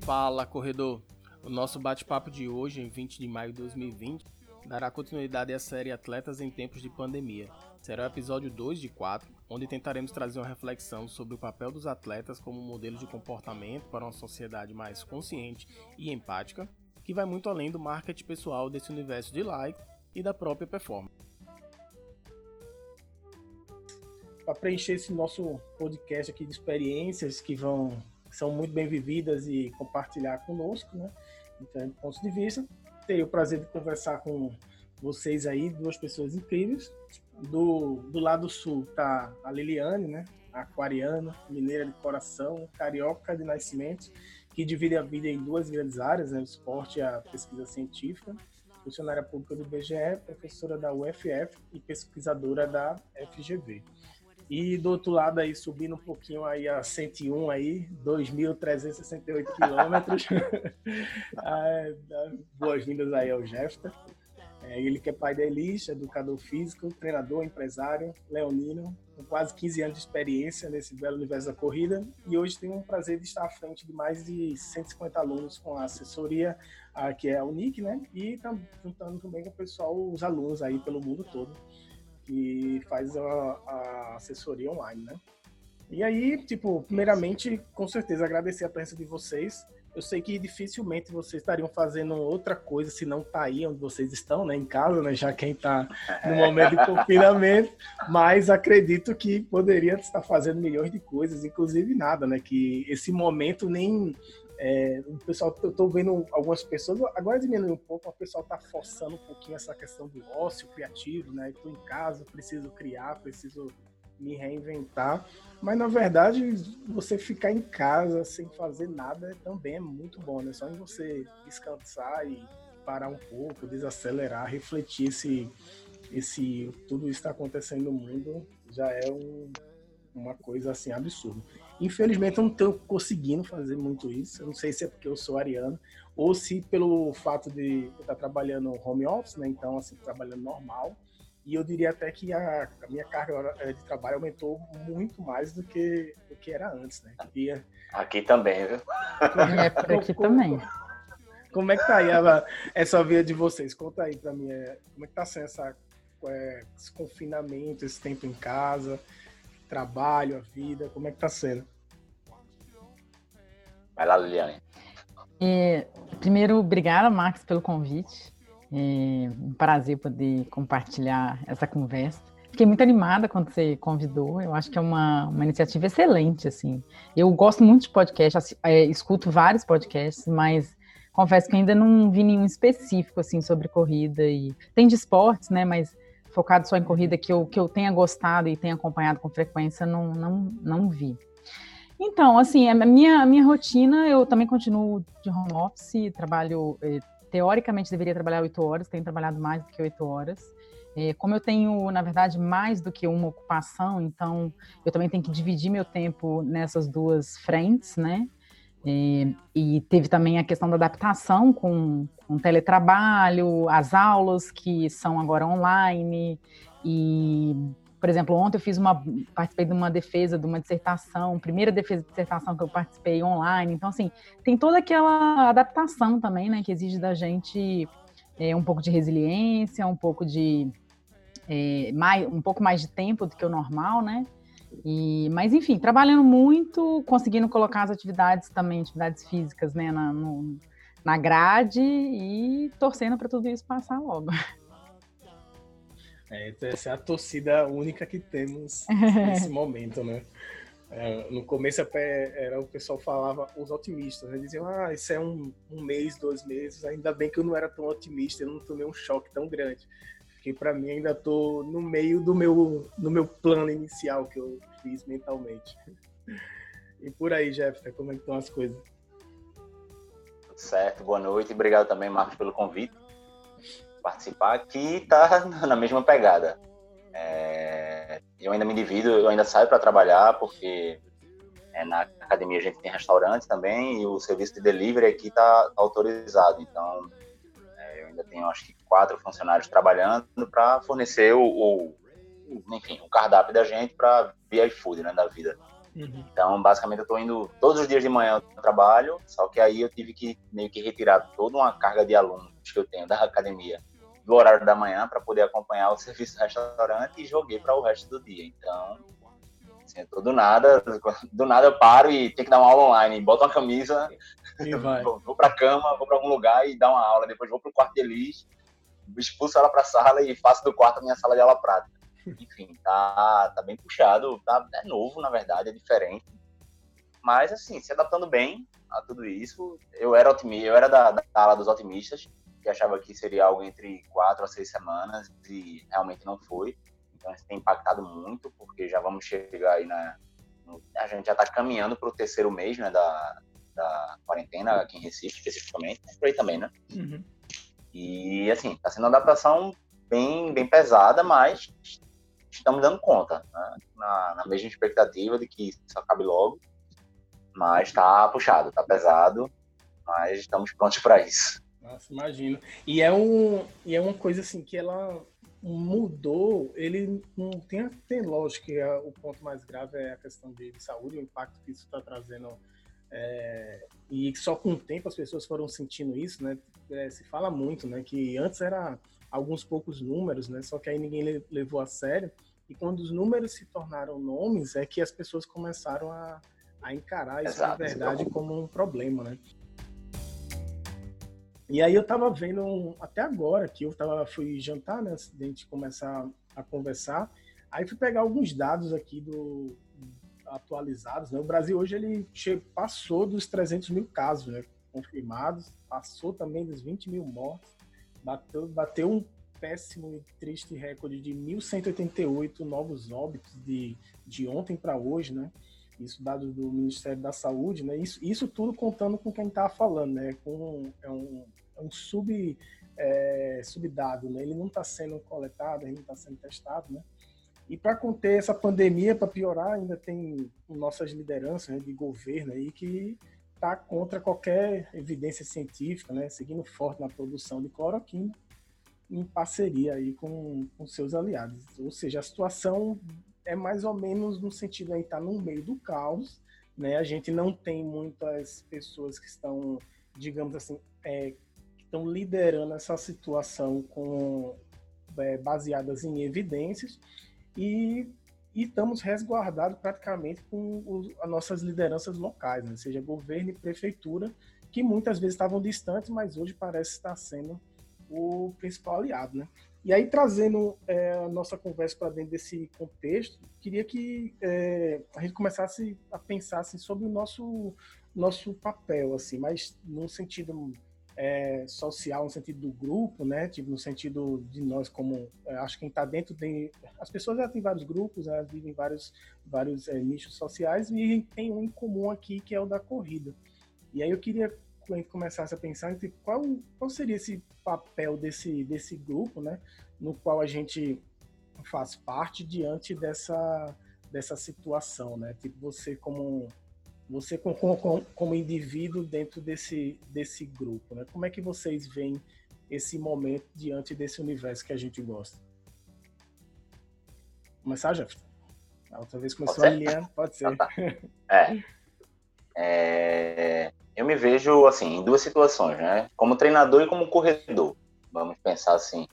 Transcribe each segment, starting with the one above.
Fala, corredor! O nosso bate-papo de hoje, em 20 de maio de 2020, dará continuidade à série Atletas em Tempos de Pandemia. Será o episódio 2 de 4, onde tentaremos trazer uma reflexão sobre o papel dos atletas como modelo de comportamento para uma sociedade mais consciente e empática, que vai muito além do marketing pessoal desse universo de like e da própria performance. Para preencher esse nosso podcast aqui de experiências que vão são muito bem vividas e compartilhar conosco, né? Então, pontos de vista. Tenho o prazer de conversar com vocês aí, duas pessoas incríveis. Do, do lado sul tá a Liliane, né? Aquariana, mineira de coração, carioca de nascimento, que divide a vida em duas grandes áreas, né? O esporte e a pesquisa científica. Funcionária pública do IBGE, professora da UFF e pesquisadora da FGV. E do outro lado aí, subindo um pouquinho aí a 101 aí, 2.368 quilômetros. Ah, boas-vindas aí ao Jefta. É, ele que é pai da Elis, educador físico, treinador, empresário, leonino, com quase 15 anos de experiência nesse belo universo da corrida. E hoje tem um prazer de estar à frente de mais de 150 alunos com a assessoria, a, que é a Unic, né? E tá juntando também com o pessoal, os alunos aí pelo mundo todo que faz a, a assessoria online, né? E aí, tipo, primeiramente, com certeza agradecer a presença de vocês. Eu sei que dificilmente vocês estariam fazendo outra coisa se não tá aí onde vocês estão, né, em casa, né, já quem está no momento de confinamento, mas acredito que poderia estar fazendo milhões de coisas, inclusive nada, né, que esse momento nem é, o pessoal, eu estou vendo algumas pessoas, agora diminuiu um pouco, o pessoal está forçando um pouquinho essa questão do ócio criativo, né? Estou em casa, preciso criar, preciso me reinventar. Mas na verdade, você ficar em casa sem fazer nada também é muito bom, né? Só em você descansar e parar um pouco, desacelerar, refletir se esse tudo isso está acontecendo no mundo já é um, uma coisa assim absurda. Infelizmente, eu não estou conseguindo fazer muito isso. Eu não sei se é porque eu sou ariano ou se pelo fato de eu estar trabalhando home office, né? Então, assim, trabalhando normal. E eu diria até que a, a minha carga eh, de trabalho aumentou muito mais do que, do que era antes, né? E, aqui também, viu? É, por aqui como, também. Como é que tá aí a, essa vida de vocês? Conta aí para mim, é, como é que tá sendo essa, é, esse confinamento, esse tempo em casa? Trabalho, a vida? Como é que tá sendo? Vai lá, Liliane. É, primeiro, obrigada, Max, pelo convite. É um prazer poder compartilhar essa conversa. Fiquei muito animada quando você convidou. Eu acho que é uma, uma iniciativa excelente, assim. Eu gosto muito de podcast, é, escuto vários podcasts, mas confesso que ainda não vi nenhum específico, assim, sobre corrida. e Tem de esportes, né, mas focado só em corrida que eu, que eu tenha gostado e tenha acompanhado com frequência, não, não, não vi. Então, assim, a minha, a minha rotina, eu também continuo de home office, trabalho, eh, teoricamente deveria trabalhar oito horas, tenho trabalhado mais do que oito horas. Eh, como eu tenho, na verdade, mais do que uma ocupação, então eu também tenho que dividir meu tempo nessas duas frentes, né? E, e, teve também a questão da adaptação com, com teletrabalho, as aulas que são agora online. E, por exemplo, ontem eu fiz uma, participei de uma defesa de uma dissertação, primeira defesa de dissertação que eu participei online. Então, assim, tem toda aquela adaptação também, né, que exige da gente é, um pouco de resiliência, um pouco de é, mais, um pouco mais de tempo do que o normal, né? E, mas enfim, trabalhando muito, conseguindo colocar as atividades também, atividades físicas, né, na, no, na grade e torcendo para tudo isso passar logo. É, essa é a torcida única que temos nesse momento, né? É, no começo era o pessoal falava os otimistas, né? diziam, ah, isso é um, um mês, dois meses, ainda bem que eu não era tão otimista, eu não tomei um choque tão grande que para mim ainda tô no meio do meu, do meu plano inicial que eu fiz mentalmente. E por aí, Jefferson, como é que estão as coisas? Certo, boa noite. Obrigado também, Marcos, pelo convite. Participar aqui tá na mesma pegada. É, eu ainda me divido, eu ainda saio para trabalhar, porque é, na academia a gente tem restaurante também e o serviço de delivery aqui está autorizado. Então, ainda tenho acho que quatro funcionários trabalhando para fornecer o, o, enfim, o cardápio da gente para via iFood, né, da vida. Uhum. Então, basicamente, eu estou indo todos os dias de manhã ao trabalho, só que aí eu tive que meio que retirar toda uma carga de alunos que eu tenho da academia do horário da manhã para poder acompanhar o serviço do restaurante e joguei para o resto do dia. Então, assim, do nada, do nada eu paro e tenho que dar uma aula online, boto uma camisa, vou, vou para cama, vou para algum lugar e dar uma aula, depois vou para o quarto de Elis, expulso ela para a sala e faço do quarto a minha sala de aula prática. Enfim, tá, tá bem puxado, tá, é novo, na verdade, é diferente. Mas, assim, se adaptando bem a tudo isso, eu era otimista, eu era da, da ala dos otimistas, que achava que seria algo entre quatro a seis semanas, e realmente não foi. Então, isso tem impactado muito, porque já vamos chegar aí na. A gente já está caminhando para o terceiro mês né, da, da quarentena aqui em Recife, especificamente, por aí também, né? Uhum. E, assim, está sendo uma adaptação bem, bem pesada, mas estamos dando conta, né? na, na, mesma expectativa de que isso acabe logo, mas está puxado, está pesado, mas estamos prontos para isso. Nossa, imagino. E é, um, e é uma coisa assim que ela mudou, ele não tem, tem lógico que é, o ponto mais grave é a questão de, de saúde, o impacto que isso está trazendo. É, e só com o tempo as pessoas foram sentindo isso, né? É, se fala muito, né? Que antes era alguns poucos números, né? Só que aí ninguém levou a sério. E quando os números se tornaram nomes, é que as pessoas começaram a, a encarar isso Exato, na verdade como um problema, né? E aí eu tava vendo até agora que eu tava fui jantar, né, antes de a gente começar a conversar. Aí fui pegar alguns dados aqui do atualizados, né? O Brasil hoje ele passou dos 300 mil casos, né, confirmados, passou também dos 20 mil mortos bateu, bateu um péssimo e triste recorde de 1.188 novos óbitos de, de ontem para hoje, né? Isso dados do Ministério da Saúde, né? Isso, isso tudo contando com quem estava falando, né? Com, é um, é um sub, é, subdado, né? Ele não está sendo coletado, ele não está sendo testado, né? E para conter essa pandemia, para piorar, ainda tem nossas lideranças né, de governo aí que está contra qualquer evidência científica, né, seguindo forte na produção de cloroquina, em parceria aí com, com seus aliados. Ou seja, a situação é mais ou menos no sentido aí tá no meio do caos, né? A gente não tem muitas pessoas que estão, digamos assim, é, que estão liderando essa situação com é, baseadas em evidências e e estamos resguardados praticamente com os, as nossas lideranças locais, né? seja governo e prefeitura, que muitas vezes estavam distantes, mas hoje parece estar sendo o principal aliado. Né? E aí, trazendo é, a nossa conversa para dentro desse contexto, queria que é, a gente começasse a pensar assim, sobre o nosso, nosso papel, assim, mas num sentido é, social no sentido do grupo, né? Tipo, no sentido de nós como é, acho que quem está dentro de as pessoas já têm vários grupos, elas vivem vários vários é, nichos sociais e tem um em comum aqui que é o da corrida. E aí eu queria que a gente começasse a pensar entre qual qual seria esse papel desse desse grupo, né? No qual a gente faz parte diante dessa dessa situação, né? Tipo você como você como, como indivíduo dentro desse, desse grupo, né? Como é que vocês veem esse momento diante desse universo que a gente gosta? Começar, Jeff? A outra vez começou a Lilian, pode ser. Ah, tá. é. é. Eu me vejo, assim, em duas situações, né? Como treinador e como corredor. Vamos pensar assim.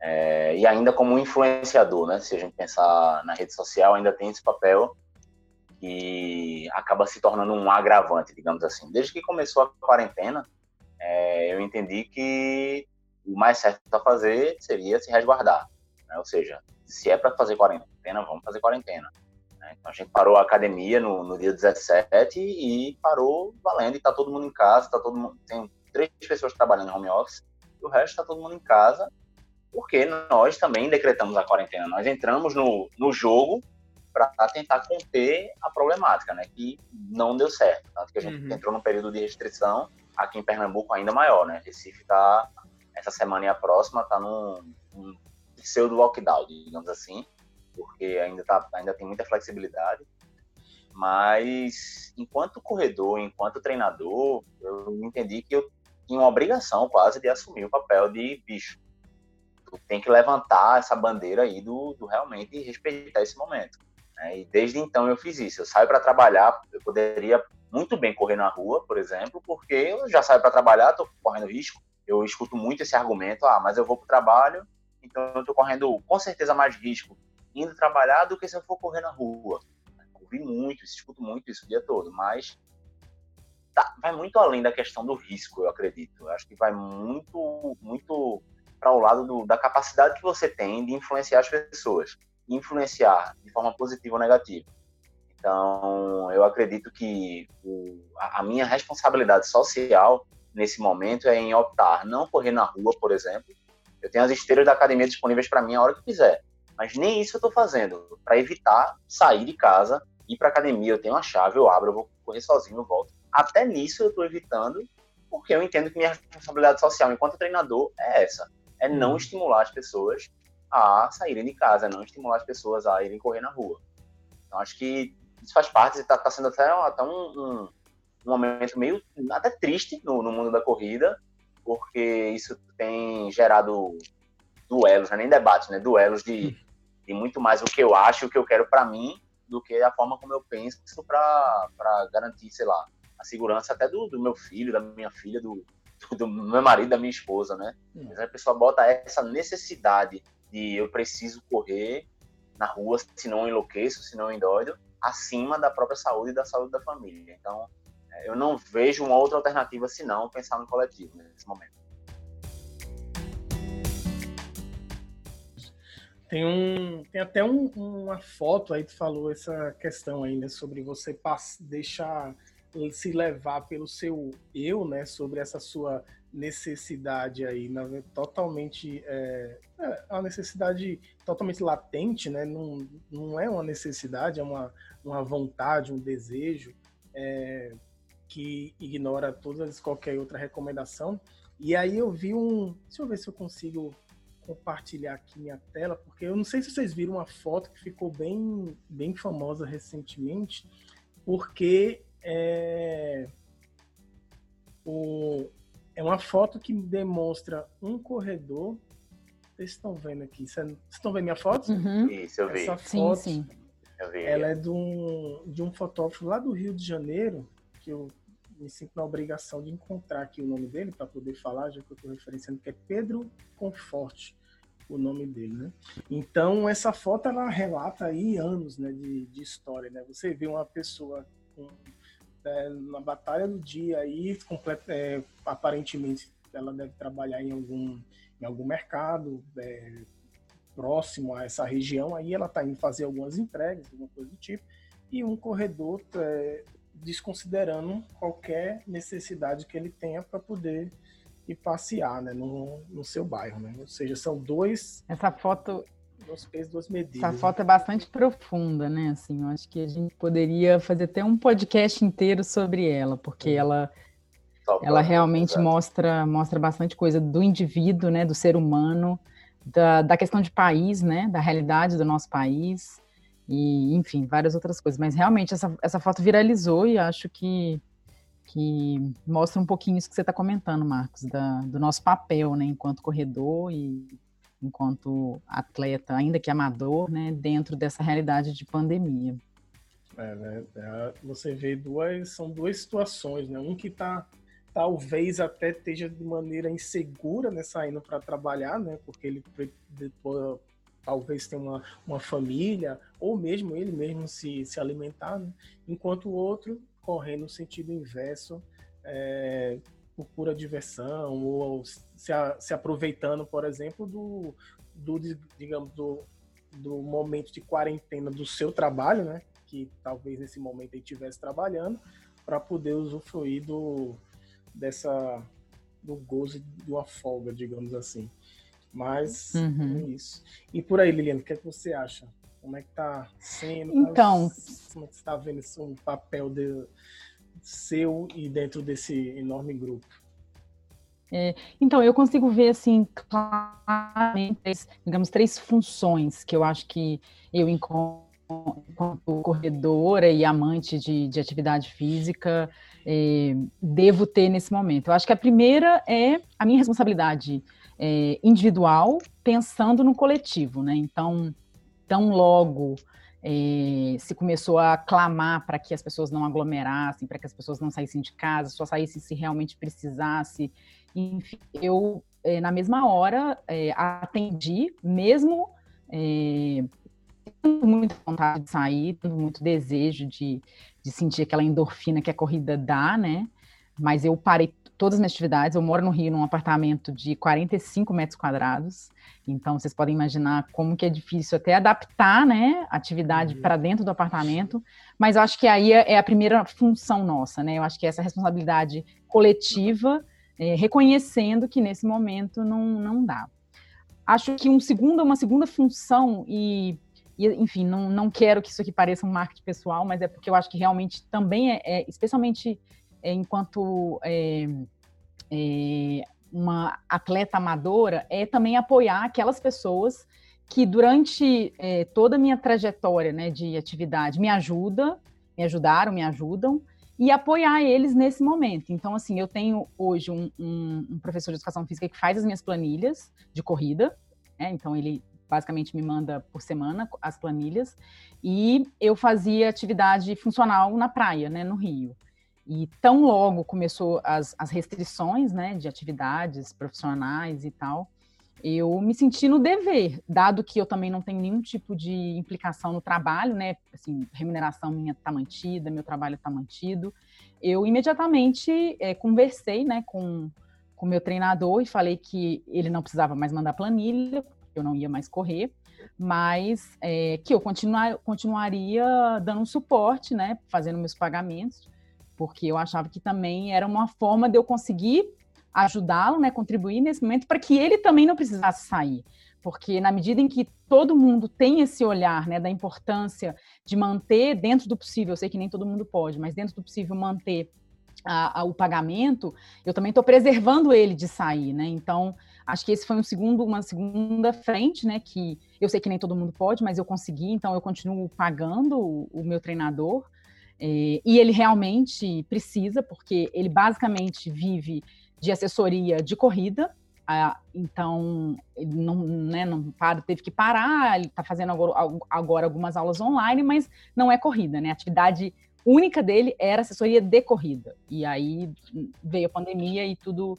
É, e ainda como influenciador, né? Se a gente pensar na rede social, ainda tem esse papel que acaba se tornando um agravante, digamos assim. Desde que começou a quarentena, é, eu entendi que o mais certo a fazer seria se resguardar. Né? Ou seja, se é para fazer quarentena, vamos fazer quarentena. Né? Então a gente parou a academia no, no dia 17 e parou valendo, e está todo mundo em casa, tá todo mundo, tem três pessoas trabalhando em home office, e o resto está todo mundo em casa, porque nós também decretamos a quarentena. Nós entramos no, no jogo para tentar conter a problemática, né? Que não deu certo. Tanto que a gente uhum. entrou num período de restrição aqui em Pernambuco ainda maior, né? Recife está, essa semana e a próxima, está num, num pseudo lockdown, digamos assim, porque ainda, tá, ainda tem muita flexibilidade. Mas, enquanto corredor, enquanto treinador, eu entendi que eu tinha uma obrigação quase de assumir o papel de bicho. Tu tem que levantar essa bandeira aí do, do realmente respeitar esse momento Né? E desde então eu fiz isso. Eu saio para trabalhar, eu poderia muito bem correr na rua, por exemplo, porque eu já saio para trabalhar, estou correndo risco. Eu escuto muito esse argumento, ah, mas eu vou para o trabalho, então eu estou correndo com certeza mais risco indo trabalhar do que se eu for correr na rua. Ouvi muito, escuto muito isso o dia todo, mas tá, vai muito além da questão do risco, eu acredito. Eu acho que vai muito, muito para o lado do, da capacidade que você tem de influenciar as pessoas, influenciar de forma positiva ou negativa. Então, eu acredito que o, a, a minha responsabilidade social nesse momento é em optar não correr na rua, por exemplo. Eu tenho as esteiras da academia disponíveis para mim a hora que quiser, mas nem isso eu estou fazendo para evitar sair de casa, ir para academia. Eu tenho uma chave, eu abro, eu vou correr sozinho, eu volto. Até nisso eu estou evitando, porque eu entendo que minha responsabilidade social enquanto treinador é essa: é não uhum. estimular as pessoas a saírem de casa, é não estimular as pessoas a irem correr na rua. Então acho que isso faz parte, está tá sendo até, até um, um, um, momento meio até triste no, no, mundo da corrida, porque isso tem gerado duelos, né? nem debates, né? Duelos de, de muito mais o que eu acho, o que eu quero para mim, do que a forma como eu penso para garantir, sei lá, a segurança até do, do meu filho, da minha filha, do, do meu marido, da minha esposa, né? Hum. a pessoa bota essa necessidade de eu preciso correr na rua, senão eu enlouqueço, senão eu endoido, acima da própria saúde e da saúde da família. Então, é, eu não vejo uma outra alternativa senão pensar no coletivo nesse momento. Tem, um, tem até um, uma foto aí, tu falou essa questão ainda sobre você deixar se levar pelo seu eu, né, sobre essa sua necessidade aí, na, totalmente é, é uma necessidade totalmente latente, né, não, não é uma necessidade, é uma, uma vontade, um desejo é, que ignora todas qualquer outra recomendação. E aí eu vi um, deixa eu ver se eu consigo compartilhar aqui minha tela, porque eu não sei se vocês viram uma foto que ficou bem, bem famosa recentemente, porque é, o, é uma foto que demonstra um corredor. Vocês estão vendo aqui? Vocês estão vendo minha foto? Uhum. Isso, eu vi. Essa foto, sim, sim. Ela é de um, de um fotógrafo lá do Rio de Janeiro, que eu me sinto na obrigação de encontrar aqui o nome dele para poder falar, já que eu estou referenciando, que é Pedro Conforte, o nome dele, né? Então, essa foto, ela relata aí anos né, de, de história, né? Você vê uma pessoa com, é, na batalha do dia aí, é, aparentemente, ela deve trabalhar em algum, em algum mercado é, próximo a essa região, aí ela está indo fazer algumas entregas, alguma coisa do tipo, e um corredor é, desconsiderando qualquer necessidade que ele tenha para poder ir passear né, no, no seu bairro. Né? Ou seja, são dois. Essa foto. Dois pesos, duas medidas. Essa foto é bastante profunda, né? Assim, eu acho que a gente poderia fazer até um podcast inteiro sobre ela, porque ela. ela realmente mostra, mostra bastante coisa do indivíduo, né, do ser humano, da, da questão de país, né, da realidade do nosso país, e enfim, várias outras coisas. Mas realmente essa, essa foto viralizou e acho que, que mostra um pouquinho isso que você está comentando, Marcos, da, do nosso papel, né, enquanto corredor e enquanto atleta, ainda que amador, né, dentro dessa realidade de pandemia. É, né? É, você vê duas, são duas situações, né? Um que está talvez até esteja de maneira insegura, né, saindo para trabalhar, né, porque ele talvez tenha uma, uma família, ou mesmo ele mesmo se, se alimentar, né? enquanto o outro correndo no sentido inverso, é, por pura diversão, ou se, a, se aproveitando, por exemplo, do, do digamos, do, do momento de quarentena do seu trabalho, né? que talvez nesse momento ele estivesse trabalhando, para poder usufruir do, dessa, do gozo de uma folga, digamos assim. Mas uhum. é isso. E por aí, Liliana, o que, é que você acha? Como é que tá sendo? Então. Como é que você está vendo esse um papel de, seu e dentro desse enorme grupo? É, então, eu consigo ver, assim, claramente, digamos, três funções que eu acho que eu encontro enquanto corredora e amante de, de atividade física, eh, devo ter nesse momento. Eu acho que a primeira é a minha responsabilidade é, individual pensando no coletivo, né? Então, tão logo é, se começou a clamar para que as pessoas não aglomerassem, para que as pessoas não saíssem de casa, só saíssem se realmente precisasse. Enfim, eu, na mesma hora, atendi, mesmo tendo muita vontade de sair, tendo muito desejo de, de sentir aquela endorfina que a corrida dá, né? Mas eu parei todas as minhas atividades. Eu moro no Rio, num apartamento de 45 metros quadrados. Então, vocês podem imaginar como que é difícil até adaptar, né, a atividade uhum. para dentro do apartamento. Mas eu acho que aí é, é a primeira função nossa, né? Eu acho que essa responsabilidade coletiva, é, reconhecendo que nesse momento não, não dá. Acho que um segundo, uma segunda função e e, enfim, não, não quero que isso aqui pareça um marketing pessoal, mas é porque eu acho que realmente também é, é especialmente é, enquanto é, é, uma atleta amadora, é também apoiar aquelas pessoas que durante é, toda a minha trajetória né, de atividade me ajudam, me ajudaram, me ajudam, e apoiar eles nesse momento. Então, assim, eu tenho hoje um, um, um professor de educação física que faz as minhas planilhas de corrida, né, então ele basicamente me manda por semana as planilhas, e eu fazia atividade funcional na praia, né, no Rio. E tão logo começou as, as restrições né, de atividades profissionais e tal, eu me senti no dever, dado que eu também não tenho nenhum tipo de implicação no trabalho, né? Assim, remuneração minha está mantida, meu trabalho está mantido. Eu imediatamente é, conversei, né, com com meu treinador e falei que ele não precisava mais mandar planilha, eu não ia mais correr, mas é, que eu continuar, continuaria dando um suporte, né, fazendo meus pagamentos porque eu achava que também era uma forma de eu conseguir ajudá-lo, né, contribuir nesse momento para que ele também não precisasse sair, porque na medida em que todo mundo tem esse olhar, né, da importância de manter dentro do possível, eu sei que nem todo mundo pode, mas dentro do possível manter a, a, o pagamento, eu também estou preservando ele de sair, né? Então, acho que esse foi um segundo, uma segunda frente, né? Que eu sei que nem todo mundo pode, mas eu consegui, então eu continuo pagando o, o meu treinador é, e ele realmente precisa, porque ele basicamente vive de assessoria de corrida, então ele não, né, não para, teve que parar, ele está fazendo agora, agora, algumas aulas online, mas não é corrida, né? A atividade única dele era assessoria de corrida. E aí veio a pandemia e tudo,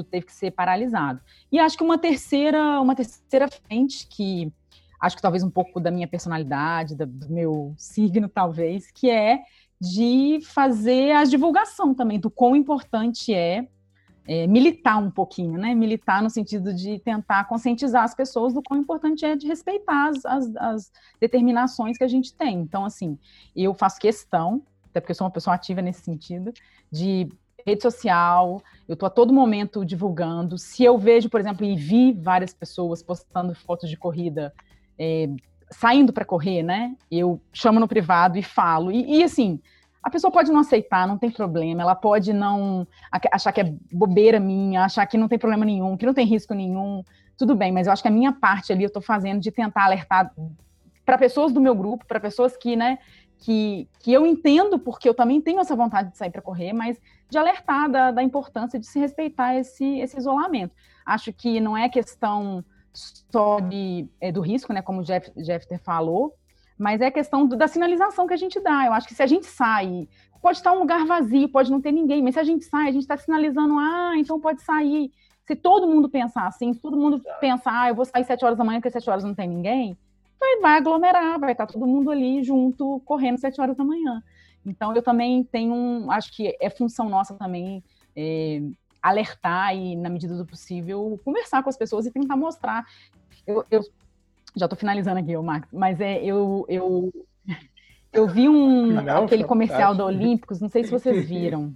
teve que ser paralisado. E acho que uma terceira, uma terceira frente que acho que talvez um pouco da minha personalidade, do meu signo, talvez, que é de fazer a divulgação também do quão importante é, é, militar um pouquinho, né? Militar no sentido de tentar conscientizar as pessoas do quão importante é de respeitar as, as, as determinações que a gente tem. Então, assim, eu faço questão, até porque eu sou uma pessoa ativa nesse sentido, de rede social, eu estou a todo momento divulgando. Se eu vejo, por exemplo, e vi várias pessoas postando fotos de corrida é, saindo para correr, né? Eu chamo no privado e falo. E, e, assim, a pessoa pode não aceitar, não tem problema. Ela pode não achar que é bobeira minha, achar que não tem problema nenhum, que não tem risco nenhum. Tudo bem, mas eu acho que a minha parte ali eu estou fazendo de tentar alertar para pessoas do meu grupo, para pessoas que, né, que, que eu entendo, porque eu também tenho essa vontade de sair para correr, mas de alertar da, da importância de se respeitar esse, esse isolamento. Acho que não é questão só de, é, do risco, né, como o Jeff, Jeffter falou, mas é questão do, da sinalização que a gente dá. Eu acho que se a gente sai, pode estar um lugar vazio, pode não ter ninguém, mas se a gente sai, a gente está sinalizando, ah, então pode sair. Se todo mundo pensar assim, se todo mundo pensar, ah, eu vou sair sete horas da manhã, porque sete horas não tem ninguém, vai, vai aglomerar, vai estar todo mundo ali junto, correndo sete horas da manhã. Então, eu também tenho um, acho que é função nossa também é, alertar e, na medida do possível, conversar com as pessoas e tentar mostrar. Eu, eu já estou finalizando aqui, Max, mas é, eu, eu, eu vi um, não, aquele comercial da Olímpicos, não sei se vocês viram,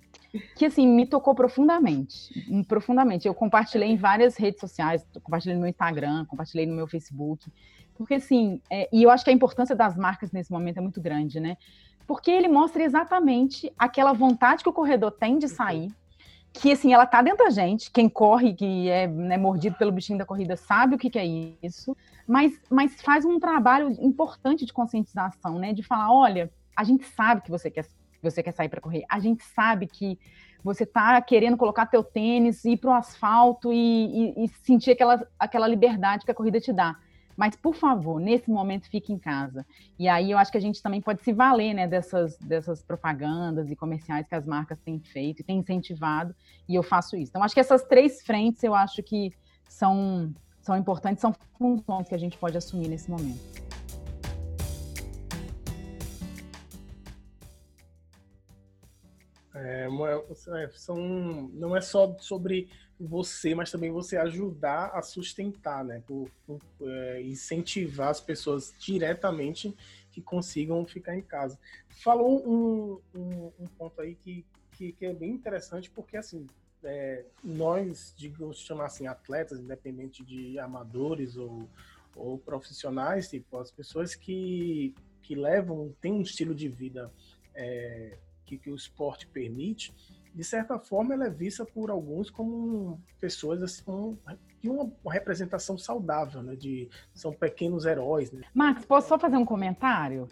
que assim, me tocou profundamente, profundamente. Eu compartilhei em várias redes sociais, compartilhei no meu Instagram, compartilhei no meu Facebook, porque assim, é, e eu acho que a importância das marcas nesse momento é muito grande, né? Porque ele mostra exatamente aquela vontade que o corredor tem de sair, que assim, ela tá dentro da gente, quem corre, que é né, mordido pelo bichinho da corrida, sabe o que, que é isso, mas, mas faz um trabalho importante de conscientização, né? De falar, olha, a gente sabe que você quer, você quer sair para correr, a gente sabe que você tá querendo colocar teu tênis, ir para o asfalto e, e, e, sentir aquela, aquela liberdade que a corrida te dá. Mas, por favor, nesse momento fique em casa. E aí eu acho que a gente também pode se valer né, dessas, dessas propagandas e comerciais que as marcas têm feito e têm incentivado, e eu faço isso. Então, acho que essas três frentes eu acho que são, são importantes, são funções que a gente pode assumir nesse momento. É, é, são, não é só sobre você, mas também você ajudar a sustentar, né? Por, por é, incentivar as pessoas diretamente que consigam ficar em casa. Falou um, um, um ponto aí que, que, que, é bem interessante, porque assim, é, nós, digamos, chamar assim, atletas, independente de amadores ou, ou profissionais, tipo, as pessoas que, que levam, têm um estilo de vida é, que, que o esporte permite, de certa forma ela é vista por alguns como pessoas assim, de uma representação saudável, né? De, são pequenos heróis. Né? Max, posso só fazer um comentário?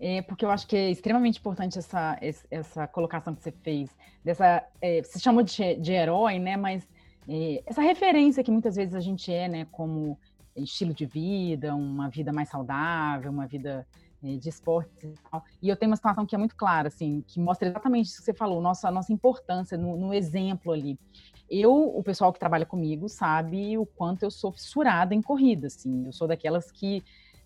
É, porque eu acho que é extremamente importante essa, essa colocação que você fez, dessa, é, você chamou de, de herói, né? Mas é, essa referência que muitas vezes a gente é, né? Como estilo de vida, uma vida mais saudável, uma vida de esportes e tal. E eu tenho uma situação que é muito clara, assim, que mostra exatamente isso que você falou, nossa, nossa importância no, no exemplo ali. Eu, o pessoal que trabalha comigo sabe o quanto eu sou fissurada em corrida, assim. Eu sou daquelas que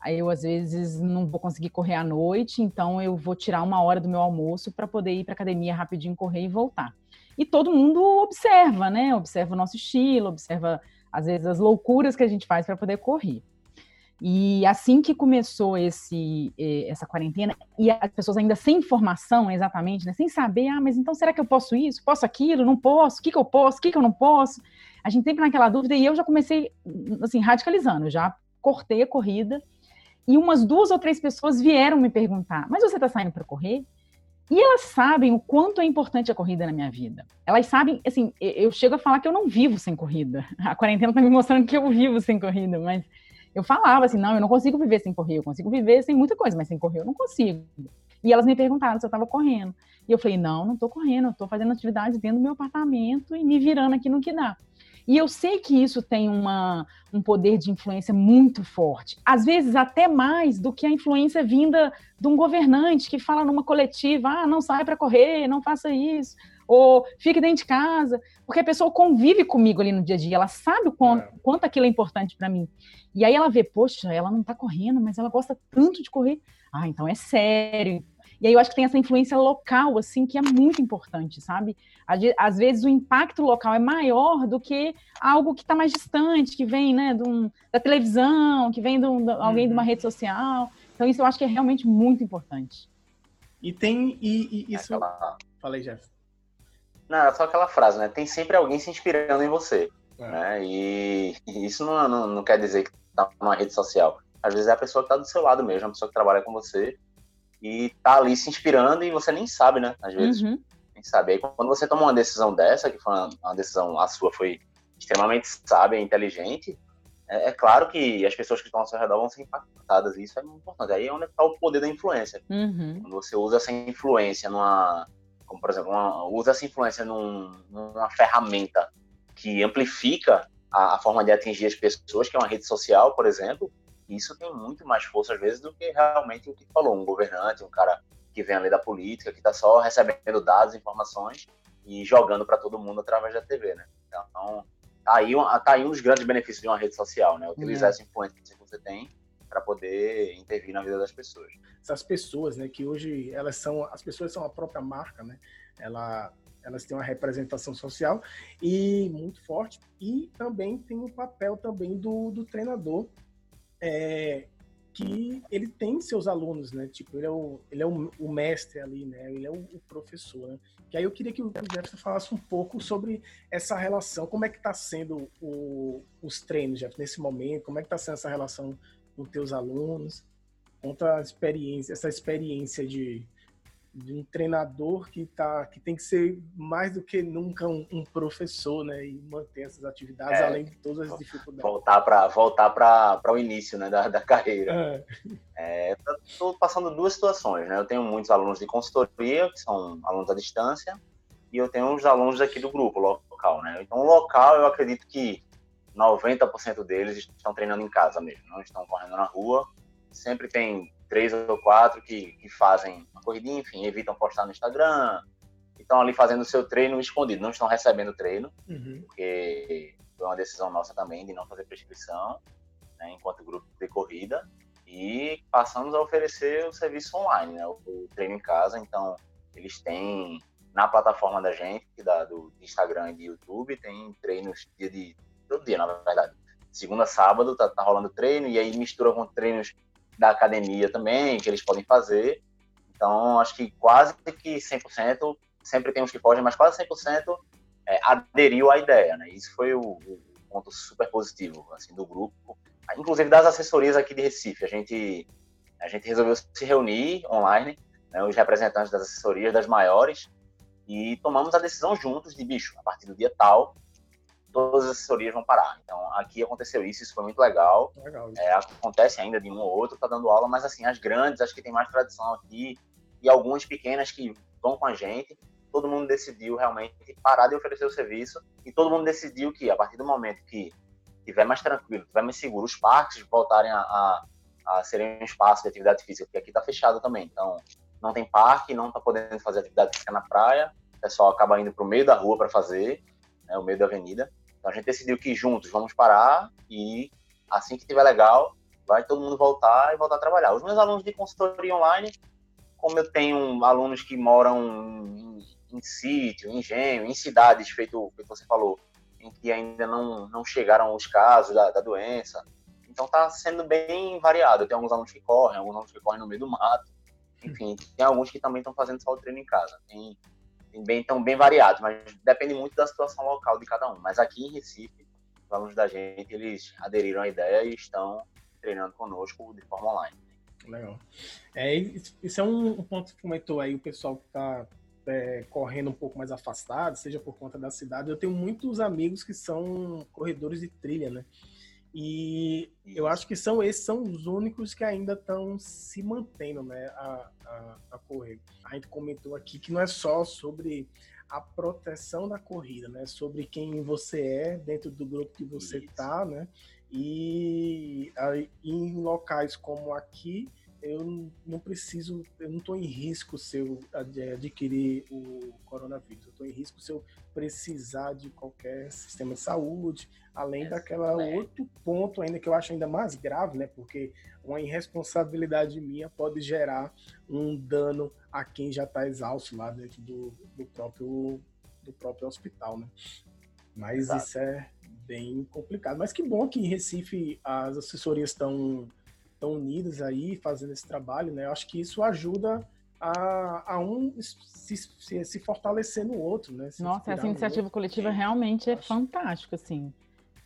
eu às vezes não vou conseguir correr à noite, então eu vou tirar uma hora do meu almoço para poder ir para academia rapidinho correr e voltar. E todo mundo observa, né? Observa o nosso estilo, observa às vezes as loucuras que a gente faz para poder correr. E assim que começou esse, essa quarentena, e as pessoas ainda sem informação exatamente, né, sem saber, ah, mas então será que eu posso isso? Posso aquilo? Não posso? O que, que eu posso? O que, que eu não posso? A gente sempre naquela dúvida, e eu já comecei, assim, radicalizando, já cortei a corrida, e umas duas ou três pessoas vieram me perguntar, mas você está saindo para correr? E elas sabem o quanto é importante a corrida na minha vida. Elas sabem, assim, eu chego a falar que eu não vivo sem corrida. A quarentena está me mostrando que eu vivo sem corrida, mas eu falava assim, não, eu não consigo viver sem correr, eu consigo viver sem muita coisa, mas sem correr eu não consigo. E elas me perguntaram se eu estava correndo. E eu falei, não, não estou correndo, eu estou fazendo atividade dentro do meu apartamento e me virando aqui no que dá. E eu sei que isso tem uma, um poder de influência muito forte, às vezes até mais do que a influência vinda de um governante que fala numa coletiva: ah, não sai para correr, não faça isso, ou fique dentro de casa, porque a pessoa convive comigo ali no dia a dia, ela sabe o quanto, é. quanto aquilo é importante para mim. E aí ela vê, poxa, ela não está correndo, mas ela gosta tanto de correr. Ah, então é sério. E aí eu acho que tem essa influência local, assim, que é muito importante, sabe? Às vezes o impacto local é maior do que algo que está mais distante, que vem, né, um, da televisão, que vem de, um, de alguém uhum. de uma uhum. rede social. Então isso eu acho que é realmente muito importante. E tem, e, e isso... Aquela... Falei, Jeff. Não, é só aquela frase, né? Tem sempre alguém se inspirando em você. É. Né? E, isso não, não, não, quer dizer que tá numa rede social. Às vezes é a pessoa que tá do seu lado mesmo, a pessoa que trabalha com você e tá ali se inspirando e você nem sabe, né? Às vezes. Uhum. Nem sabe. Aí quando você toma uma decisão dessa, que foi uma, uma decisão, a sua foi extremamente sábia e inteligente, é, é, claro que as pessoas que estão ao seu redor vão ser impactadas. E isso é muito importante. Aí é onde está o poder da influência. Uhum. Quando você usa essa influência numa. Como, por exemplo, uma, usa essa influência num, numa ferramenta que amplifica a, a, forma de atingir as pessoas, que é uma rede social, por exemplo, isso tem muito mais força às vezes do que realmente o que falou, um governante, um cara que vem ali da política, que está só recebendo dados, informações e jogando para todo mundo através da TV, né? Então, tá aí, tá aí um dos grandes benefícios de uma rede social, né? Utilizar é. essa influência que você tem para poder intervir na vida das pessoas. Essas pessoas, né, que hoje elas são, as pessoas são a própria marca, né? Ela elas têm uma representação social e muito forte e também tem o um papel também do, do treinador é, que ele tem seus alunos, né? Tipo, ele é o, ele é o, o mestre ali, né? Ele é o, o, professor, né? Que aí eu queria que o Jefferson falasse um pouco sobre essa relação, como é que está sendo o, os treinos, Jeff, nesse momento, como é que está sendo essa relação com teus alunos, conta a experiência, essa experiência de, de um treinador que tá que tem que ser mais do que nunca um, um professor, né, e manter essas atividades é, além de todas as dificuldades. Voltar para voltar para o início, né, da, da carreira. É. é Estou passando duas situações, né? Eu tenho muitos alunos de consultoria que são alunos à distância e eu tenho os alunos aqui do grupo local, né? Então, local eu acredito que 90% deles estão treinando em casa mesmo, não estão correndo na rua. Sempre tem três ou quatro que, que fazem uma corridinha, enfim, evitam postar no Instagram, estão ali fazendo o seu treino escondido, não estão recebendo treino, uhum. porque foi uma decisão nossa também de não fazer prescrição, né, enquanto grupo de corrida, e passamos a oferecer o serviço online, né, o, o treino em casa, então eles têm na plataforma da gente, da, do Instagram e do YouTube, tem treinos dia de todo dia, na verdade. Segunda, sábado, tá, tá rolando treino, e aí mistura com treinos da academia também, que eles podem fazer. Então, acho que quase que 100%, sempre tem uns que fogem, mas quase 100% é, aderiu à ideia, né? Isso foi o, o, ponto super positivo, assim, do grupo. Inclusive das assessorias aqui de Recife. A gente, a gente resolveu se reunir online, né, os representantes das assessorias, das maiores, e tomamos a decisão juntos de, bicho, a partir do dia tal, todas as assessorias vão parar. Então, aqui aconteceu isso, isso foi muito legal. legal é, acontece ainda de um ou outro, tá dando aula, mas assim, as grandes, acho que tem mais tradição aqui, e algumas pequenas que vão com a gente, todo mundo decidiu realmente parar de oferecer o serviço, e todo mundo decidiu que, a partir do momento que tiver mais tranquilo, tiver mais seguro, os parques voltarem a, a, a serem um espaço de atividade física, porque aqui está fechado também, então não tem parque, não está podendo fazer atividade física na praia, o pessoal acaba indo para o meio da rua para fazer, né, o meio da avenida. Então a gente decidiu que juntos vamos parar e assim que tiver legal, vai todo mundo voltar e voltar a trabalhar. Os meus alunos de consultoria online, como eu tenho alunos que moram em, em sítio, em engenho, em cidades, feito, feito você falou, em que ainda não, não chegaram os casos da, da doença. Então está sendo bem variado. Tem alguns alunos que correm, alguns alunos que correm no meio do mato. Enfim, tem alguns que também estão fazendo só o treino em casa. Tem bem, estão bem variados, mas depende muito da situação local de cada um. Mas aqui em Recife, os alunos da gente, eles aderiram à ideia e estão treinando conosco de forma online. Legal. É, isso é um ponto que comentou aí o pessoal que está é, correndo um pouco mais afastado, seja por conta da cidade. Eu tenho muitos amigos que são corredores de trilha, né? E eu acho que são esses são os únicos que ainda estão se mantendo né, a, a, a, correr. A gente comentou aqui que não é só sobre a proteção da corrida, né? Sobre quem você é dentro do grupo que você está, né? E em locais como aqui, eu não preciso, eu não estou em risco se eu adquirir o coronavírus. Eu estou em risco se eu precisar de qualquer sistema de saúde, além daquela é. outro ponto ainda que eu acho ainda mais grave, né? Porque uma irresponsabilidade minha pode gerar um dano a quem já está exausto lá dentro do, do próprio do próprio hospital, né? Mas Exato. isso é bem complicado. Mas que bom que em Recife as assessorias estão estão unidas aí fazendo esse trabalho, né? Eu acho que isso ajuda a, a um se, se, se, fortalecer no outro, né? Se Nossa, essa iniciativa coletiva realmente é fantástica, assim.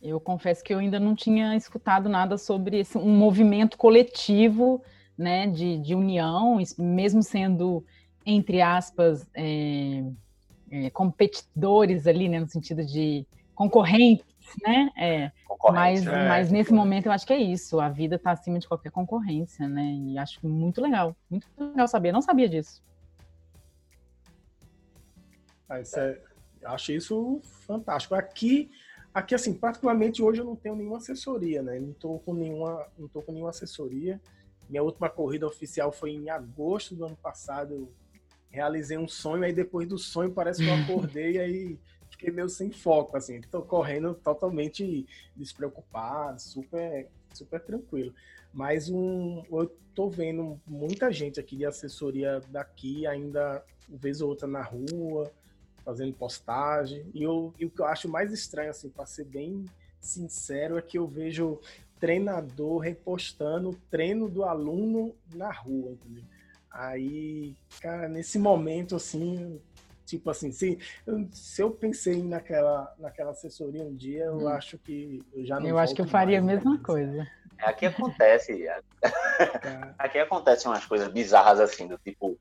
Eu confesso que eu ainda não tinha escutado nada sobre esse, um movimento coletivo, né, de, de união, mesmo sendo, entre aspas, é, é, competidores ali, né, no sentido de concorrentes, né? É. Mas, é. mas nesse momento eu acho que é isso. A vida está acima de qualquer concorrência, né? E acho muito legal, muito legal saber. Eu não sabia disso. Ah, é, acho isso fantástico. Aqui, aqui assim, particularmente hoje eu não tenho nenhuma assessoria, né? Não estou com nenhuma, não tô com nenhuma assessoria. Minha última corrida oficial foi em agosto do ano passado. Eu realizei um sonho, aí depois do sonho parece que eu acordei aí fiquei meio sem foco, assim, tô correndo totalmente despreocupado, super, super tranquilo. Mas um, eu tô vendo muita gente aqui de assessoria daqui, ainda vez ou outra na rua, fazendo postagem. E, eu, e o que eu acho mais estranho, assim, para ser bem sincero, é que eu vejo treinador repostando o treino do aluno na rua, entendeu? Aí, cara, nesse momento, assim, Tipo assim, se, se eu pensei naquela, naquela assessoria um dia, eu hum. acho que eu já não Eu acho que eu faria mais, a mesma coisa. É, aqui acontece. aqui acontecem umas coisas bizarras assim, do tipo,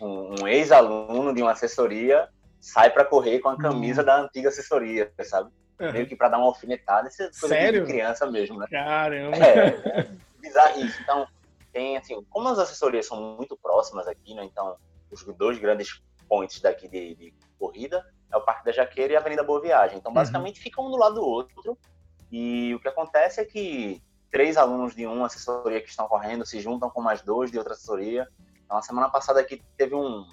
um, um ex-aluno de uma assessoria sai para correr com a camisa hum. da antiga assessoria, sabe? Uhum. Meio que para dar uma alfinetada, isso é coisa Sério? de criança mesmo, né? Caramba! É, é bizarrice. Então, tem assim, como as assessorias são muito próximas aqui, né? Então, os dois grandes points daqui de, de, corrida é o Parque da Jaqueira e a Avenida Boa Viagem. Então, uhum. basicamente, uhum. fica um do lado do outro. E o que acontece é que três alunos de uma assessoria que estão correndo se juntam com mais dois de outra assessoria. Então, a semana passada aqui teve um,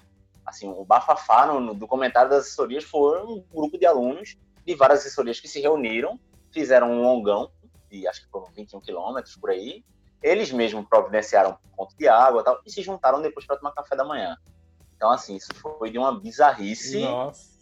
assim, o bafafá no, no, do comentário das assessorias foi um grupo de alunos de várias assessorias que se reuniram, fizeram um longão, de acho que foram 21 quilômetros por aí. Eles mesmos providenciaram um ponto de água e tal, e se juntaram depois para tomar café da manhã. Então, assim, isso foi de uma bizarrice. Nossa.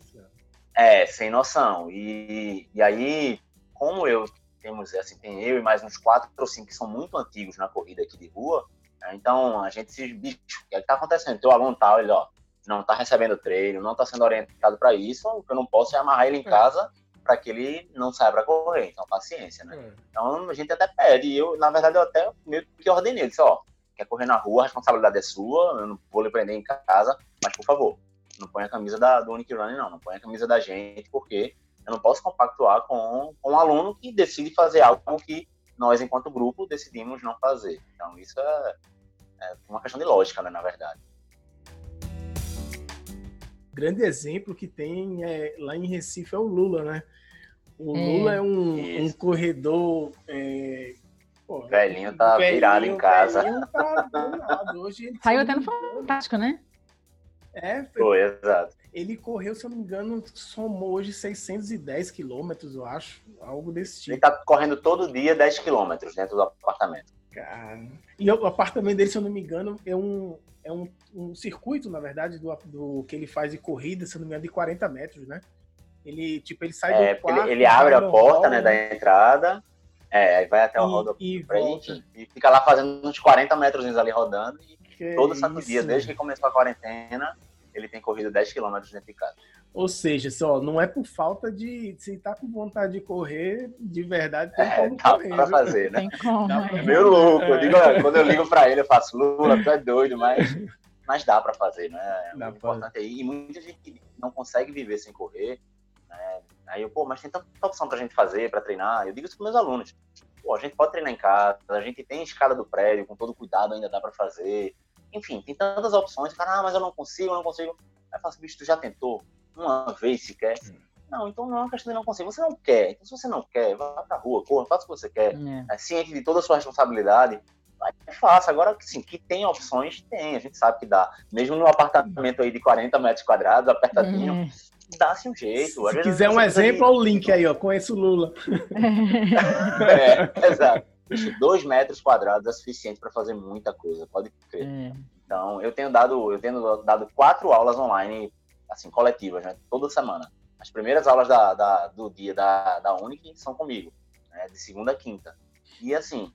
É, sem noção. E, e aí, como eu temos, assim, tem eu e mais uns quatro ou cinco que são muito antigos na corrida aqui de rua, né? então a gente se bicho, o que é está acontecendo? Teu aluno tal, ele, ó, não está recebendo treino, não está sendo orientado para isso, o que eu não posso é amarrar ele em é. casa para que ele não saia para correr. Então, paciência, né? É. Então, a gente até pede. E eu, na verdade, eu até meio que ordenei. Eu disse, ó, quer correr na rua, a responsabilidade é sua, eu não vou lhe prender em casa, mas, por favor, não põe a camisa da, do Unique Running, não. Não põe a camisa da gente, porque eu não posso compactuar com, com um aluno que decide fazer algo que nós, enquanto grupo, decidimos não fazer. Então, isso é, é uma questão de lógica, né, na verdade grande exemplo que tem é, lá em Recife é o Lula, né? O é. Lula é um, um corredor. É, pô, velhinho tá velhinho, virado em casa. Tá Hoje ele Saiu até no Fantástico, né? É, foi, foi, exato. Ele correu, se eu não me engano, somou hoje 610 quilômetros, eu acho. Algo desse tipo. Ele tá correndo todo dia 10 quilômetros dentro do apartamento. Cara. E o apartamento dele, se eu não me engano, é um, é um, um circuito, na verdade, do, do que ele faz de corrida, se não me engano, de 40 metros, né? Ele, tipo, ele sai é, do quarto... Ele, ele abre a porta, né, da entrada, é, aí vai até o rodo e, frente, e fica lá fazendo uns 40 metros ali rodando, e que todo santo dia, desde que começou a quarentena, ele tem corrido 10 quilômetros dentro de casa. Ou seja, só, não é por falta de. Se tá com vontade de correr, de verdade, tem é, como dá correr. Pra fazer, né? Tem como. Dá pra... Meio louco. Eu digo, quando eu ligo pra ele, eu faço, Lula, tu é doido, mas, mas dá pra fazer, né? É importante aí. E muita gente não consegue viver sem correr. Né? Aí eu, pô, mas tem tanta opção pra gente fazer, pra treinar. Eu digo isso pros meus alunos. Pô, a gente pode treinar em casa, a gente tem a escada do prédio, com todo cuidado ainda dá pra fazer. Enfim, tem tantas opções. Cara, ah, mas eu não consigo, eu não consigo. Aí eu faço, bicho, tu já tentou? uma vez sequer. Hum. Não, então não é uma questão de não conseguir. Você não quer. Então, se você não quer, vá pra rua, corra, faça o que você quer. É. É, ciente de toda a sua responsabilidade. Vai, faça. Agora, sim, que tem opções, tem. A gente sabe que dá. Mesmo num apartamento aí de 40 metros quadrados, apertadinho, é. Dá-se um jeito. Se quiser um exemplo, olha o link aí, ó. Conheço o Lula. é, exato. Dois metros quadrados é suficiente para fazer muita coisa, pode crer. É. Então, eu tenho dado, eu tenho dado quatro aulas online assim, coletivas, né? Toda semana. As primeiras aulas da, da do dia da, da Unic são comigo, né? De segunda a quinta. E, assim,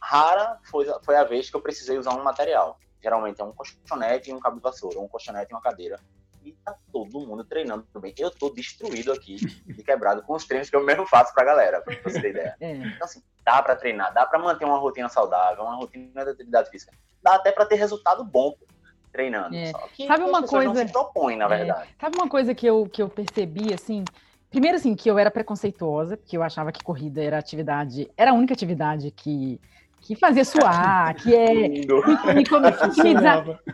rara foi, foi a vez que eu precisei usar um material. Geralmente é um colchonete e um cabo de vassoura, um colchonete e uma cadeira. E tá todo mundo treinando bem. Eu tô destruído aqui, de quebrado, com os treinos que eu mesmo faço pra galera, pra você ter ideia. É. Então, assim, dá pra treinar, dá pra manter uma rotina saudável, uma rotina de atividade física. Dá até pra ter resultado bom treinando. É. Sabe uma coisa? Não se propõe, na é. verdade. Sabe uma coisa que eu, que eu percebi, assim? Primeiro, assim, que eu era preconceituosa, porque eu achava que corrida era atividade, era a única atividade que, que fazia suar, que é que, que, que, me,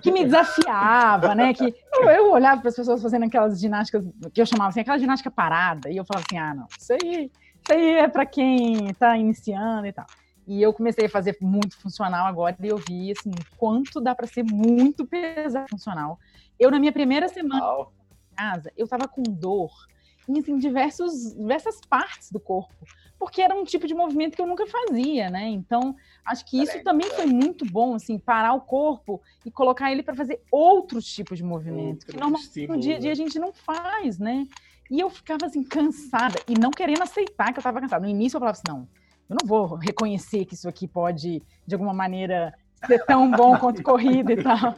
que, me, desafiava, né? Que eu, eu olhava para as pessoas fazendo aquelas ginásticas que eu chamava assim, aquela ginástica parada, e eu falava assim, ah, não, isso aí, isso aí é para quem está iniciando e tal. E eu comecei a fazer muito funcional agora e eu vi assim quanto dá para ser muito pesado funcional. Eu na minha primeira semana em casa, eu tava com dor em assim, diversos, diversas partes do corpo, porque era um tipo de movimento que eu nunca fazia, né? Então, acho que isso também foi muito bom, assim, parar o corpo e colocar ele para fazer outros tipos de movimento, Outro que normalmente no dia a dia a gente não faz, né? E eu ficava assim cansada e não querendo aceitar que eu estava cansada. No início eu falava assim, não, eu não vou reconhecer que isso aqui pode, de alguma maneira, ser tão bom quanto corrida e tal.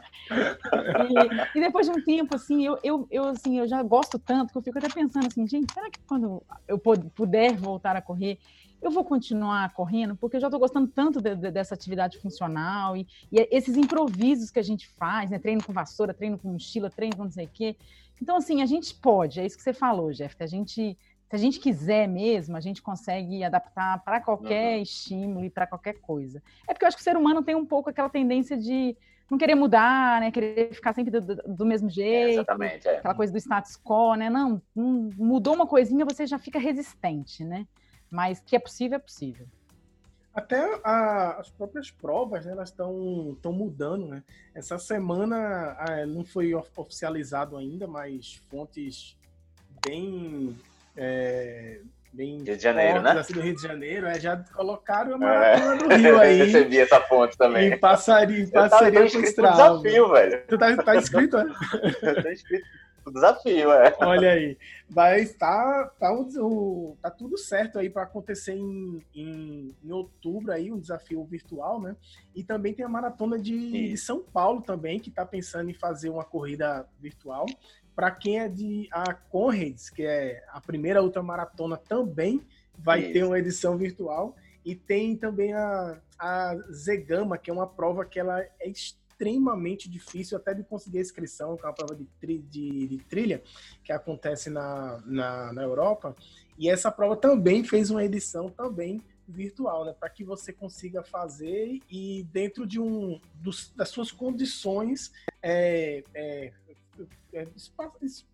E, e, depois de um tempo, assim, eu, eu, eu, assim, eu já gosto tanto que eu fico até pensando assim, gente, será que quando eu puder voltar a correr, eu vou continuar correndo? Porque eu já estou gostando tanto de, de, dessa atividade funcional e, e, esses improvisos que a gente faz, né? Treino com vassoura, treino com mochila, treino com não sei o quê. Então, assim, a gente pode, é isso que você falou, Jeff, a gente se a gente quiser mesmo, a gente consegue adaptar para qualquer uhum. estímulo e para qualquer coisa. É porque eu acho que o ser humano tem um pouco aquela tendência de não querer mudar, né? Querer ficar sempre do, do mesmo jeito. É, exatamente. É. Aquela coisa do status quo, né? Não, não, mudou uma coisinha, você já fica resistente, né? mas que é possível, é possível. Até a, as próprias provas, né, elas estão mudando, né? Essa semana ah, não foi oficializado ainda, mas fontes bem é, bem Rio de Janeiro, fortes, né? assim, do Rio de Janeiro, é, já colocaram a maratona é. do Rio aí. Eu recebi essa fonte também. Em passaria, em parceria com o desafio, velho. Tu tá, tá inscrito, né? Eu tô inscrito o desafio, é. Olha aí. Mas tá, tá, tá tudo certo aí para acontecer em, em, em, outubro aí, um desafio virtual, né? E também tem a maratona de, de São Paulo também, que está pensando em fazer uma corrida virtual. Para quem é de a Conrads, que é a primeira ultramaratona, também vai Isso. ter uma edição virtual. E tem também a, a Zegama, que é uma prova que ela é extremamente difícil até de conseguir a inscrição, que é uma prova de, tri, de, de trilha que acontece na, na, na, Europa. E essa prova também fez uma edição também virtual, né, para que você consiga fazer e dentro de um dos, das suas condições é, é, é,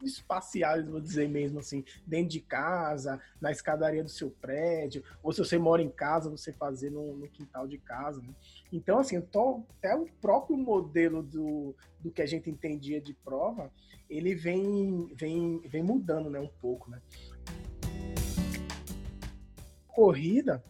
espaciais, vou dizer mesmo assim, dentro de casa, na escadaria do seu prédio, ou se você mora em casa, você fazer no, no quintal de casa. Né? Então, assim, tô, até o próprio modelo do, do que a gente entendia de prova, ele vem, vem, vem mudando né, um pouco. Né? Corrida,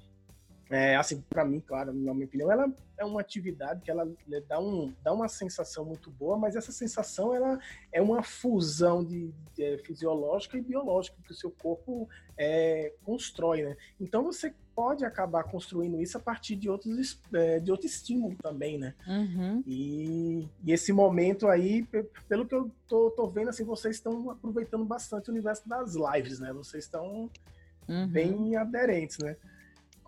é, assim, para mim, claro, na minha opinião, ela é uma atividade que ela dá, um, dá uma sensação muito boa, mas essa sensação ela é uma fusão de, de é, fisiológica e biológica que o seu corpo é, constrói, né? Então você pode acabar construindo isso a partir de outros é, de outro estímulo também, né? Uhum. E, e, esse momento aí, pelo que eu tô, tô vendo, assim, vocês estão aproveitando bastante o universo das lives, né? Vocês estão uhum. bem aderentes, né?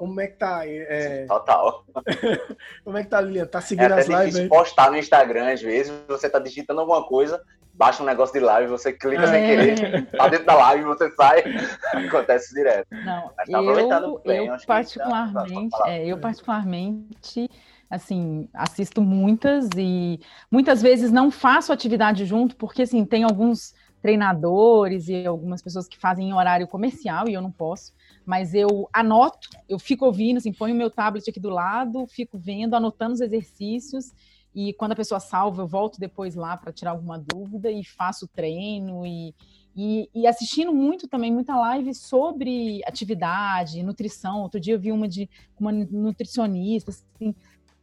Como é que tá? É... Total. Como é que tá, Lilian? Tá seguindo é as lives aí? postar no Instagram, às vezes, você tá digitando alguma coisa, baixa um negócio de live, você clica é. sem querer, tá dentro da live, você sai, acontece direto. Não, tá eu, bem, eu particularmente, tá, é, eu particularmente, assim, assisto muitas e muitas vezes não faço atividade junto, porque, assim, tem alguns treinadores e algumas pessoas que fazem em horário comercial e eu não posso mas eu anoto, eu fico ouvindo, assim, ponho meu tablet aqui do lado, fico vendo, anotando os exercícios, e quando a pessoa salva, eu volto depois lá para tirar alguma dúvida e faço treino e, e, e, assistindo muito também, muita live sobre atividade, nutrição. Outro dia eu vi uma de uma nutricionista, assim,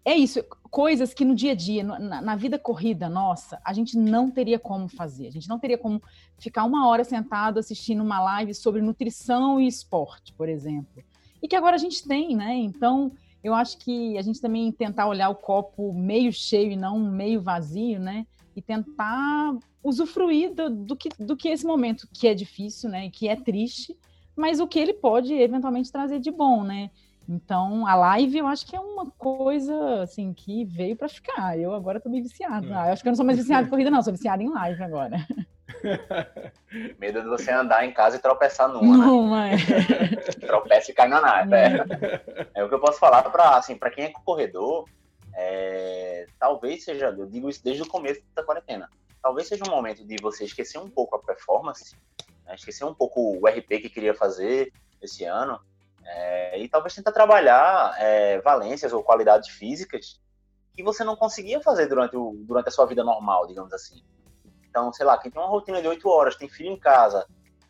é isso, coisas que no dia a dia, na, na, vida corrida nossa, a gente não teria como fazer. A gente não teria como ficar uma hora sentado assistindo uma live sobre nutrição e esporte, por exemplo. E que agora a gente tem, né? Então, eu acho que a gente também tentar olhar o copo meio cheio e não meio vazio, né? E tentar usufruir do, do que, do que esse momento, que é difícil, né? Que é triste, mas o que ele pode eventualmente trazer de bom, né? Então, a live eu acho que é uma coisa assim que veio para ficar. Eu agora tô meio viciado. Ah, eu acho que eu não sou mais viciado em corrida, não, sou viciado em live agora. Medo de você andar em casa e tropeçar numa, não, né? Tropeça e cai na nave. É. é o que eu posso falar para assim, quem é corredor, é, talvez seja, eu digo isso desde o começo da quarentena, talvez seja um momento de você esquecer um pouco a performance, né, esquecer um pouco o RP que queria fazer esse ano, é, e talvez tentar trabalhar é, valências ou qualidades físicas que você não conseguia fazer durante, o, durante a sua vida normal, digamos assim. Então, sei lá, quem tem uma rotina de 8 horas, tem filho em casa,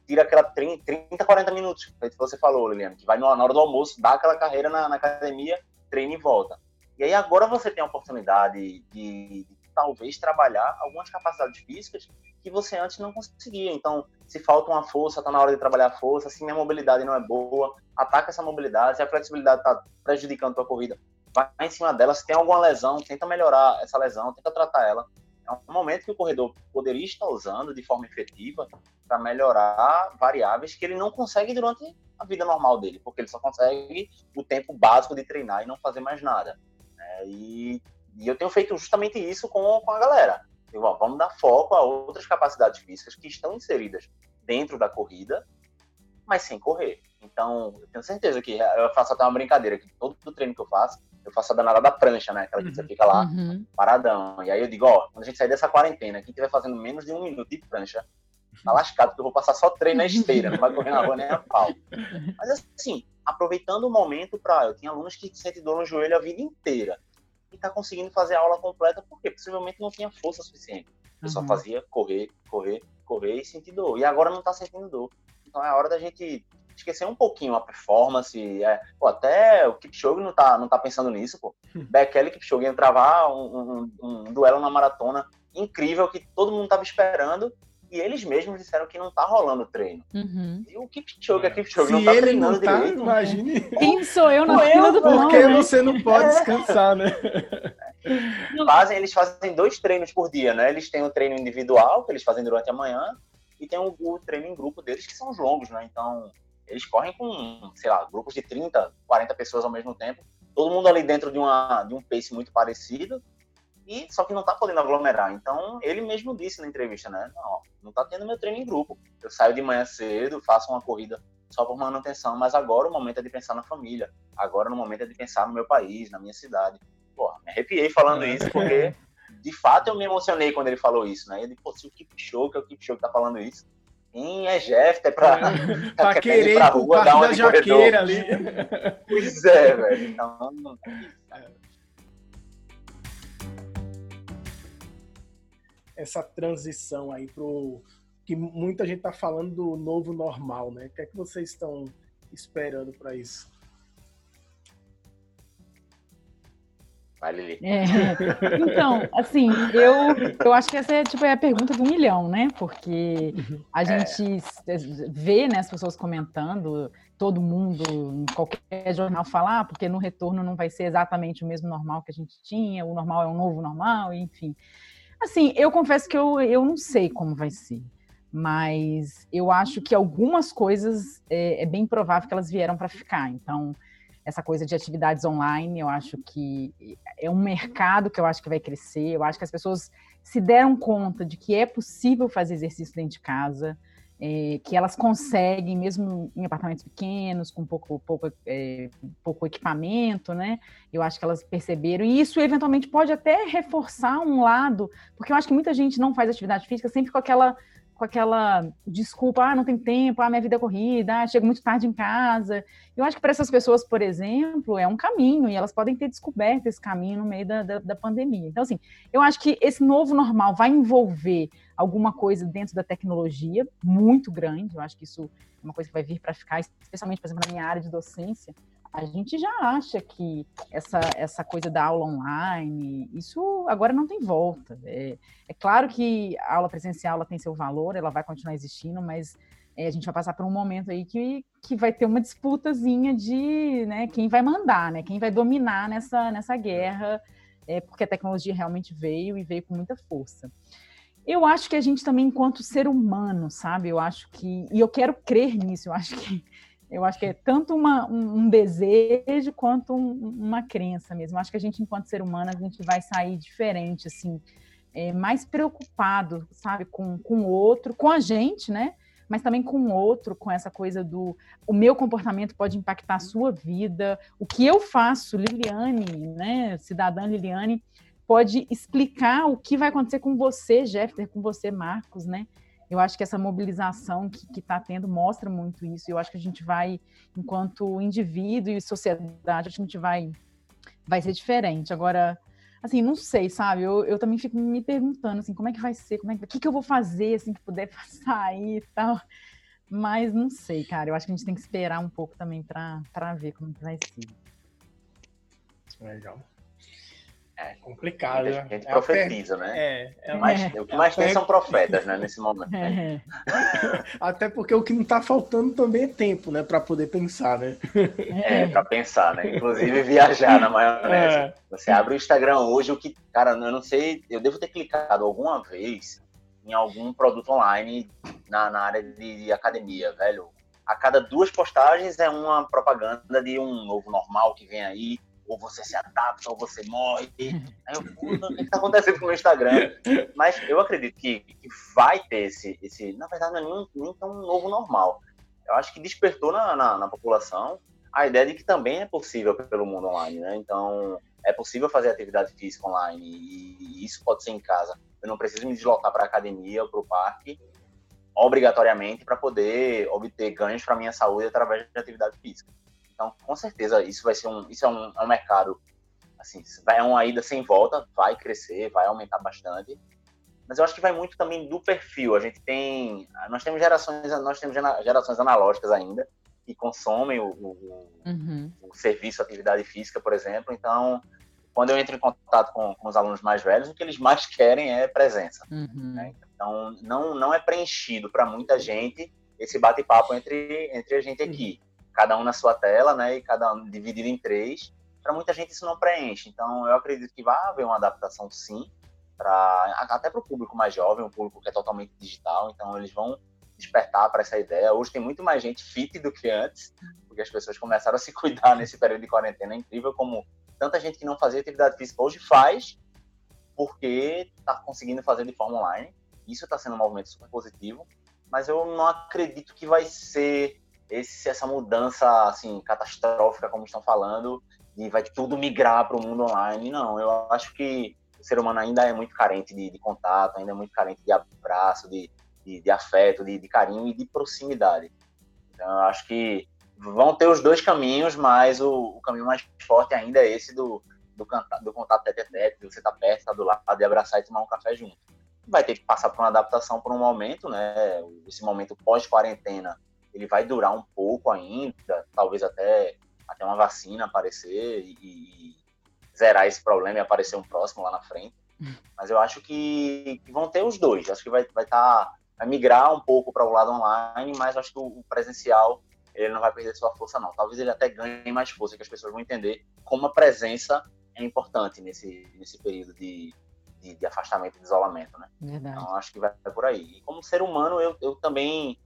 tira aquela 30, 30 40 minutos, que você falou, Liliana, que vai na hora do almoço, dá aquela carreira na, na academia, treina e volta. E aí agora você tem a oportunidade de, de talvez trabalhar algumas capacidades físicas que você antes não conseguia. Então, se falta uma força, está na hora de trabalhar a força. Se minha mobilidade não é boa, ataca essa mobilidade. Se a flexibilidade está prejudicando a tua corrida, vai em cima dela. Se tem alguma lesão, tenta melhorar essa lesão, tenta tratar ela. É um momento que o corredor poderia estar usando de forma efetiva para melhorar variáveis que ele não consegue durante a vida normal dele, porque ele só consegue o tempo básico de treinar e não fazer mais nada. É, e e eu tenho feito justamente isso com, com a galera. Vamos dar foco a outras capacidades físicas que estão inseridas dentro da corrida, mas sem correr. Então, eu tenho certeza que eu faço até uma brincadeira, que todo o treino que eu faço, eu faço a danada da prancha, né? Aquela que você uhum. fica lá, uhum. paradão. E aí eu digo, ó, quando a gente sair dessa quarentena, quem estiver fazendo menos de um minuto de prancha, tá lascado, porque eu vou passar só treino na esteira, não vai correr na rua nem a pau. Mas assim, aproveitando o momento para. Eu tinha alunos que sentem dor no joelho a vida inteira e tá conseguindo fazer a aula completa porque possivelmente não tinha força suficiente. Eu uhum. só fazia correr, correr, correr e sentir dor. E agora não tá sentindo dor. Então é a hora da gente esquecer um pouquinho a performance. É, pô, até o Kipchoge não tá, não tá pensando nisso, pô. Bekele e Kipchoge iam travar um, um, um, duelo na maratona incrível que todo mundo tava esperando e eles mesmos disseram que não tá rolando treino. Uhum. E o Kipchoge, é. a Kipchoge não tá treinando não tá, direito. Imagine. Quem sou eu na fila do pão, Porque né? você não pode descansar, né? Fazem, eles fazem dois treinos por dia, né? Eles têm o treino individual, que eles fazem durante a manhã, e tem o, o treino em grupo deles, que são os longos, né? Então, eles correm com, sei lá, grupos de 30, 40 pessoas ao mesmo tempo, todo mundo ali dentro de, uma, de um pace muito parecido, e só que não tá podendo aglomerar. Então, ele mesmo disse na entrevista, né? Não, não tá tendo meu treino em grupo. Eu saio de manhã cedo, faço uma corrida só por manutenção, mas agora o momento é de pensar na família. Agora o momento é de pensar no meu país, na minha cidade. Pô, me arrepiei falando é. isso, porque de fato eu me emocionei quando ele falou isso, né? Ele, pô, se o Show, que é o Show que tá falando isso, quem é Jeff, é pra, é, pra querer ir pra rua, dar uma da jaqueira ali. pois é, velho. Então, essa transição aí pro que muita gente tá falando do novo normal, né? O que é que vocês estão esperando para isso? Vai, Lili. É. Então, assim, eu, eu acho que essa é, tipo, é a pergunta do milhão, né? Porque a é. gente é. vê né, as pessoas comentando, todo mundo, em qualquer jornal falar, ah, porque no retorno não vai ser exatamente o mesmo normal que a gente tinha, o normal é um novo normal, enfim. Assim, eu confesso que eu, eu não sei como vai ser, mas eu acho que algumas coisas é, é bem provável que elas vieram para ficar. Então, essa coisa de atividades online, eu acho que é um mercado que eu acho que vai crescer. Eu acho que as pessoas se deram conta de que é possível fazer exercício dentro de casa, é, que elas conseguem, mesmo em apartamentos pequenos, com pouco, pouco, é, pouco equipamento, né? Eu acho que elas perceberam, e isso eventualmente pode até reforçar um lado, porque eu acho que muita gente não faz atividade física sempre com aquela com aquela desculpa, ah, não tem tempo, ah, minha vida é corrida, ah, chego muito tarde em casa. Eu acho que para essas pessoas, por exemplo, é um caminho, e elas podem ter descoberto esse caminho no meio da, da, da, pandemia. Então, assim, eu acho que esse novo normal vai envolver alguma coisa dentro da tecnologia muito grande, eu acho que isso é uma coisa que vai vir para ficar, especialmente, por exemplo, na minha área de docência, a gente já acha que essa, essa coisa da aula online, isso agora não tem volta. É, é claro que a aula presencial ela tem seu valor, ela vai continuar existindo, mas é, a gente vai passar por um momento aí que, que vai ter uma disputazinha de né, quem vai mandar, né, quem vai dominar nessa, nessa guerra, é, porque a tecnologia realmente veio e veio com muita força. Eu acho que a gente também, enquanto ser humano, sabe? Eu acho que. E eu quero crer nisso, eu acho que eu acho que é tanto uma, um, desejo quanto um, uma crença mesmo. Acho que a gente, enquanto ser humano, a gente vai sair diferente, assim, é, mais preocupado, sabe, com, com o outro, com a gente, né? Mas também com o outro, com essa coisa do o meu comportamento pode impactar a sua vida, o que eu faço, Liliane, né, cidadã Liliane, pode explicar o que vai acontecer com você, Jeffter, com você, Marcos, né? Eu acho que essa mobilização que está tendo mostra muito isso. Eu acho que a gente vai, enquanto indivíduo e sociedade, a gente vai, vai ser diferente. Agora, assim, não sei, sabe? Eu, eu também fico me perguntando, assim, como é que vai ser? Como é que, o que, que eu vou fazer, assim, que puder sair e tal? Mas não sei, cara. Eu acho que a gente tem que esperar um pouco também para ver como vai ser. Legal. É complicado. A gente é profetiza, né? É, é, mais, é, o que mais tem são profetas, né, nesse momento. É. Até porque o que não está faltando também é tempo, né, para poder pensar, né? É, para pensar, né? Inclusive viajar na maionese. É. Você abre o Instagram hoje, o que, cara, eu não sei, eu devo ter clicado alguma vez em algum produto online na, na área de, de academia, velho. A cada duas postagens é uma propaganda de um novo normal que vem aí, ou você se adapta, ou você morre. Aí eu, puta, o que está acontecendo com o Instagram? Mas eu acredito que, que vai ter esse, esse. Na verdade, não é nem, nem tão novo normal. Eu acho que despertou na, na, na, população a ideia de que também é possível pelo mundo online, né? Então, é possível fazer atividade física online e, e isso pode ser em casa. Eu não preciso me deslocar para a academia ou para o parque obrigatoriamente para poder obter ganhos para minha saúde através de atividade física. Então, com certeza, isso vai ser um, isso é um, é um mercado, assim, é uma ida sem volta, vai crescer, vai aumentar bastante. Mas eu acho que vai muito também do perfil. A gente tem, nós temos gerações, nós temos gerações analógicas ainda que consomem o, o, uhum. o serviço, atividade física, por exemplo. Então, quando eu entro em contato com, com, os alunos mais velhos, o que eles mais querem é presença. Uhum. Né? Então, não, não é preenchido para muita gente esse bate-papo entre, entre a gente aqui. Cada um na sua tela, né? E cada um dividido em três. Para muita gente isso não preenche. Então, eu acredito que vai haver uma adaptação, sim, pra, até para o público mais jovem, um público que é totalmente digital. Então, eles vão despertar para essa ideia. Hoje tem muito mais gente fit do que antes, porque as pessoas começaram a se cuidar nesse período de quarentena. É incrível como tanta gente que não fazia atividade física hoje faz, porque está conseguindo fazer de forma online. Isso está sendo um movimento super positivo, mas eu não acredito que vai ser esse, essa mudança assim catastrófica como estão falando e vai tudo migrar para o mundo online. Não, eu acho que o ser humano ainda é muito carente de, de contato, ainda é muito carente de abraço, de, de, de afeto, de, de, carinho e de proximidade. Então, eu acho que vão ter os dois caminhos, mas o, o caminho mais forte ainda é esse do, do, canta, do contato tete a tete, de você estar tá perto, estar tá do lado, de abraçar e tomar um café junto. Vai ter que passar por uma adaptação por um momento, né? Esse momento pós-quarentena, ele vai durar um pouco ainda, talvez até, até uma vacina aparecer e, e zerar esse problema e aparecer um próximo lá na frente. Mas eu acho que, que vão ter os dois. Acho que vai vai tá, vai migrar um pouco para o lado online, mas acho que o presencial ele não vai perder sua força, não. Talvez ele até ganhe mais força, que as pessoas vão entender como a presença é importante nesse, nesse período de, de, de afastamento e de isolamento, né? Verdade. Então, acho que vai por aí. E como ser humano, eu, eu também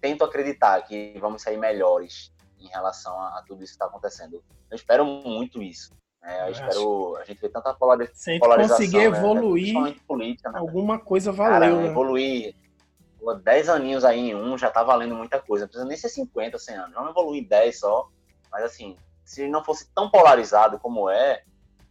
tento acreditar que vamos sair melhores em relação a, a tudo isso que está acontecendo. Eu espero muito isso. Né? Eu, eu espero. A gente vê tanta polarização. Se a gente conseguir né? evoluir, política, né? alguma coisa valeu. Cara, né? Evoluir 10 aninhos aí em um já tá valendo muita coisa. Não precisa nem ser 50, 100 anos. Não evoluir em 10 só. Mas assim, se não fosse tão polarizado como é,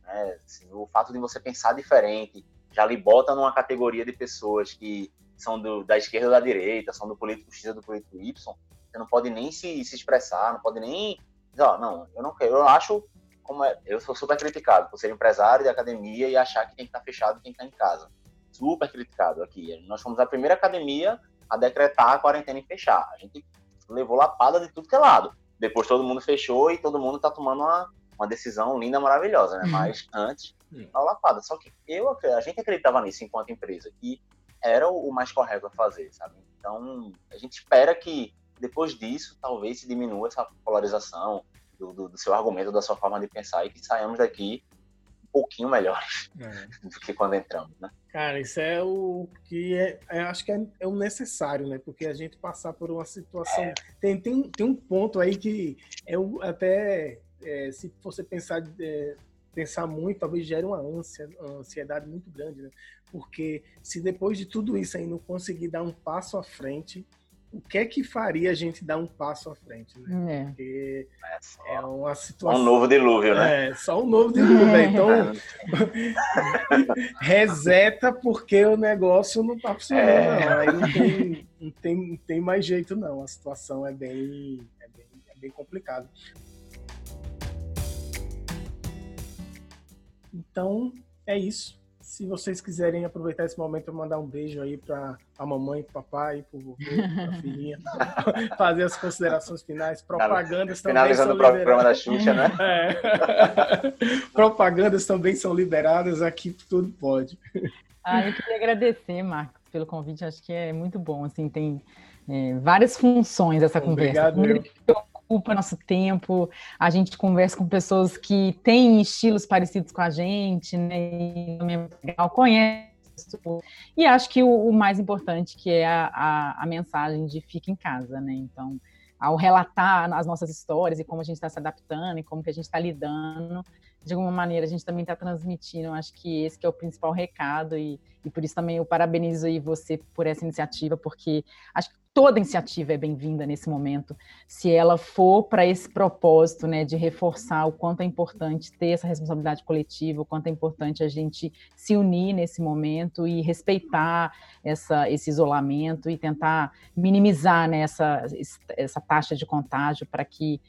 né, o fato de você pensar diferente já lhe bota numa categoria de pessoas que são do, da esquerda ou da direita, são do político X ou do político Y. Você não pode nem se, se expressar, não pode nem. Ó, não, eu não quero. Eu acho como é, eu sou super criticado por ser empresário de academia e achar que tem que estar fechado e tem que estar em casa super criticado aqui. Nós fomos a primeira academia a decretar a quarentena e fechar. A gente levou lapada de tudo que é lado. Depois todo mundo fechou e todo mundo está tomando uma, uma decisão linda, maravilhosa, né? Uhum. Mas antes, a lapada. Só que eu, a gente acreditava nisso enquanto empresa, que era o mais correto a fazer, sabe? Então, a gente espera que depois disso, talvez se diminua essa polarização do, do, do seu argumento, da sua forma de pensar e que saiamos daqui pouquinho melhores é. do que quando entramos, né? Cara, isso é o que é, é acho que é, é, o necessário, né? Porque a gente passar por uma situação. É. Tem, tem, tem um ponto aí que é o, até se você pensar, é, pensar muito, talvez gere uma ânsia, uma ansiedade muito grande, né? Porque se depois de tudo isso aí não conseguir dar um passo à frente, o que é que faria a gente dar um passo à frente, né? É. Porque é, é uma situação. Um novo dilúvio, né? É, só um novo dilúvio, né? Então, reseta porque o negócio não tá funcionando, é. não. Aí não tem, não, tem, não tem mais jeito, não. A situação é bem, é bem, é bem complicada. Então, é isso se vocês quiserem aproveitar esse momento para mandar um beijo aí para a mamãe, para o papai, para o filhinha, fazer as considerações finais, propagandas também Finalizando o programa da Xuxa, né? É. propagandas também são liberadas, aqui tudo pode. Ah, eu queria agradecer, Marcos, pelo convite, acho que é muito bom, assim, tem é, várias funções essa conversa. Obrigado, ocupa nosso tempo, a gente conversa com pessoas que têm estilos parecidos com a gente, né? Legal, conhece. E acho que o, o, mais importante que é a, a, a mensagem de fica em casa, né? Então, ao relatar as nossas histórias e como a gente está se adaptando e como que a gente está lidando, de alguma maneira a gente também está transmitindo, acho que esse que é o principal recado e, e por isso também eu parabenizo aí você por essa iniciativa, porque acho que toda iniciativa é bem-vinda nesse momento, se ela for para esse propósito, né, de reforçar o quanto é importante ter essa responsabilidade coletiva, o quanto é importante a gente se unir nesse momento e respeitar essa, esse isolamento e tentar minimizar né, essa, essa taxa de contágio para que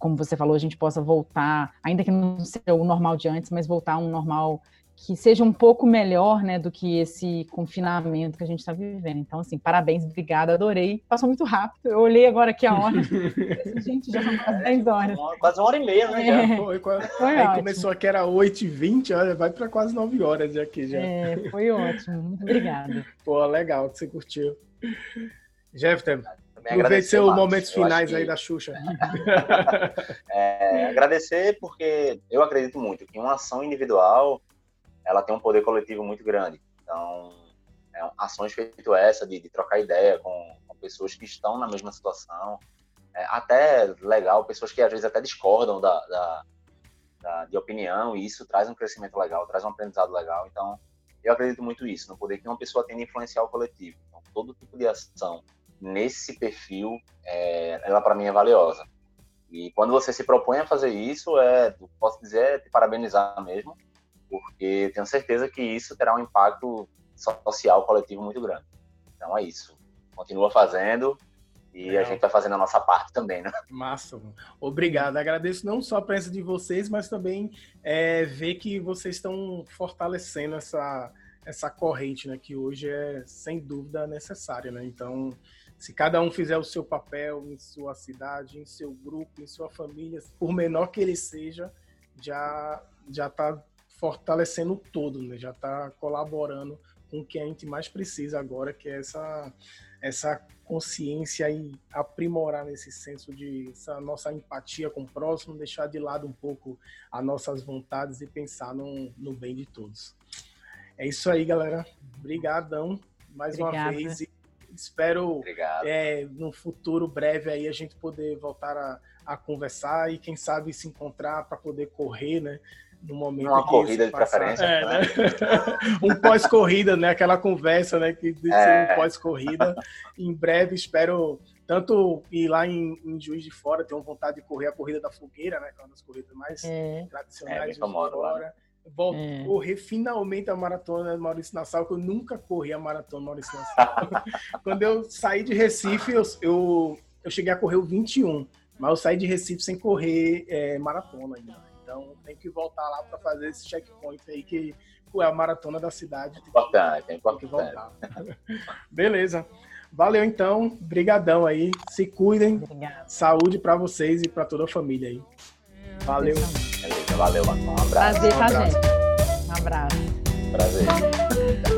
como você falou, a gente possa voltar, ainda que não seja o normal de antes, mas voltar a um normal que seja um pouco melhor, né, do que esse confinamento que a gente está vivendo. Então, assim, parabéns, obrigada, adorei. Passou muito rápido. Eu olhei agora aqui a hora. gente, já são quase 10 horas. Quase uma hora e meia, né? É. Foi, quase... foi Aí ótimo. começou aqui, era 8h20, olha, vai para quase 9 horas aqui já. É, foi ótimo. Muito obrigada. Pô, legal que você curtiu. Aproveite seus momentos finais que... aí da Xuxa. é, agradecer porque eu acredito muito que uma ação individual ela tem um poder coletivo muito grande. Então, é, ações feito essa de, de trocar ideia com, com, pessoas que estão na mesma situação, é, até legal, pessoas que às vezes até discordam da, da, da, de opinião, e isso traz um crescimento legal, traz um aprendizado legal. Então, eu acredito muito nisso, no poder que uma pessoa tem de influenciar o coletivo. Então, todo tipo de ação nesse perfil, é, ela para mim é valiosa. E quando você se propõe a fazer isso, é, posso dizer, é te parabenizar mesmo, porque tenho certeza que isso terá um impacto social coletivo muito grande. Então é isso. Continua fazendo e Legal. a gente vai fazendo a nossa parte também, né? Massa. Obrigado. Agradeço não só a presença de vocês, mas também é, ver que vocês estão fortalecendo essa, essa corrente, né? Que hoje é, sem dúvida, necessária, né? Então, se cada um fizer o seu papel em sua cidade, em seu grupo, em sua família, por menor que ele seja, já já está fortalecendo todo, né? já está colaborando com o que a gente mais precisa agora, que é essa, essa consciência e aprimorar nesse senso de essa nossa empatia com o próximo, deixar de lado um pouco as nossas vontades e pensar no, no bem de todos. É isso aí, galera. Obrigadão mais Obrigada. uma vez. Espero é, no futuro breve aí a gente poder voltar a, a conversar e quem sabe se encontrar para poder correr, né? no momento uma corrida de preferência é, né? um pós-corrida né aquela conversa né que de é. um pós-corrida em breve espero tanto ir lá em, em, Juiz de Fora tenho vontade de correr a corrida da fogueira né que é uma das corridas mais é. tradicionais é, de fora lá, né? Volto, é. correr finalmente a maratona Maurício Nassau, que eu nunca corri a maratona Maurício Nassau. Quando eu saí de Recife, eu, eu, eu, cheguei a correr o 21, mas eu saí de Recife sem correr é, maratona ainda. Então tem que voltar lá para fazer esse checkpoint aí que é a maratona da cidade. Importante, é importante. Tem que voltar. Beleza. Valeu então, brigadão aí. Se cuidem. Obrigada. Saúde para vocês e para toda a família aí. Valeu. Valeu, um abraço. Prazer, tá, um abraço. gente? Um abraço. Prazer.